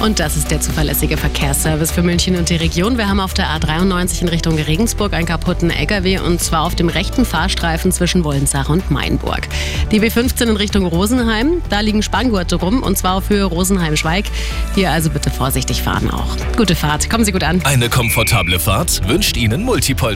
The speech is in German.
Und das ist der zuverlässige Verkehrsservice für München und die Region. Wir haben auf der A93 in Richtung Regensburg einen kaputten LKW und zwar auf dem rechten Fahrstreifen zwischen Wollensach und Mainburg. Die B15 in Richtung Rosenheim, da liegen Spanngurte rum und zwar auf Höhe Rosenheim-Schweig. Hier also bitte vorsichtig fahren auch. Gute Fahrt, kommen Sie gut an. Eine komfortable Fahrt wünscht Ihnen Multipol